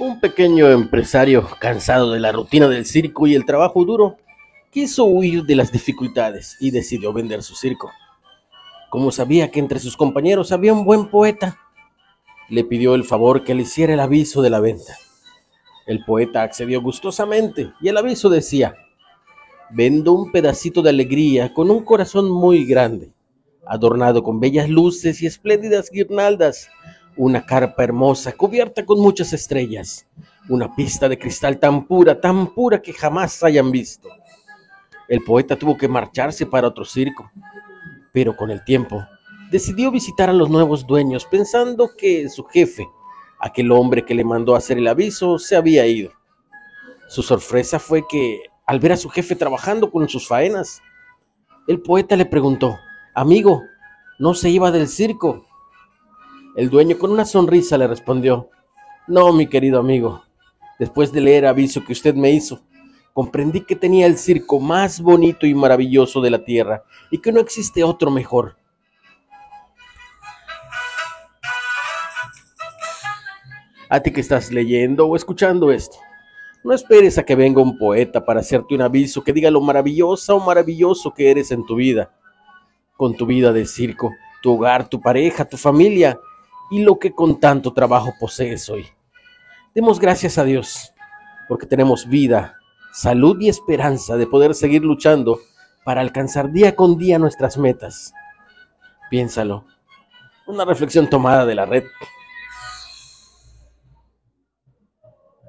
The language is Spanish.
Un pequeño empresario, cansado de la rutina del circo y el trabajo duro, quiso huir de las dificultades y decidió vender su circo. Como sabía que entre sus compañeros había un buen poeta, le pidió el favor que le hiciera el aviso de la venta. El poeta accedió gustosamente y el aviso decía, vendo un pedacito de alegría con un corazón muy grande, adornado con bellas luces y espléndidas guirnaldas una carpa hermosa cubierta con muchas estrellas, una pista de cristal tan pura, tan pura que jamás hayan visto. El poeta tuvo que marcharse para otro circo, pero con el tiempo decidió visitar a los nuevos dueños pensando que su jefe, aquel hombre que le mandó hacer el aviso, se había ido. Su sorpresa fue que, al ver a su jefe trabajando con sus faenas, el poeta le preguntó, amigo, ¿no se iba del circo? El dueño con una sonrisa le respondió, no, mi querido amigo, después de leer aviso que usted me hizo, comprendí que tenía el circo más bonito y maravilloso de la tierra y que no existe otro mejor. A ti que estás leyendo o escuchando esto, no esperes a que venga un poeta para hacerte un aviso que diga lo maravillosa o maravilloso que eres en tu vida, con tu vida de circo, tu hogar, tu pareja, tu familia y lo que con tanto trabajo posees hoy. Demos gracias a Dios porque tenemos vida, salud y esperanza de poder seguir luchando para alcanzar día con día nuestras metas. Piénsalo. Una reflexión tomada de la red